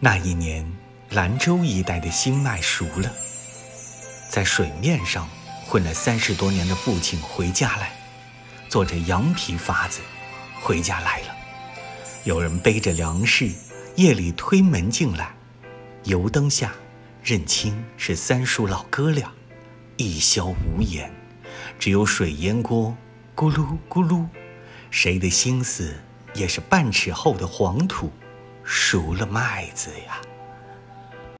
那一年，兰州一带的新麦熟了，在水面上混了三十多年的父亲回家来，坐着羊皮筏子回家来了。有人背着粮食，夜里推门进来，油灯下认清是三叔老哥俩，一宵无言，只有水烟锅咕噜咕噜，谁的心思也是半尺厚的黄土，熟了麦子呀。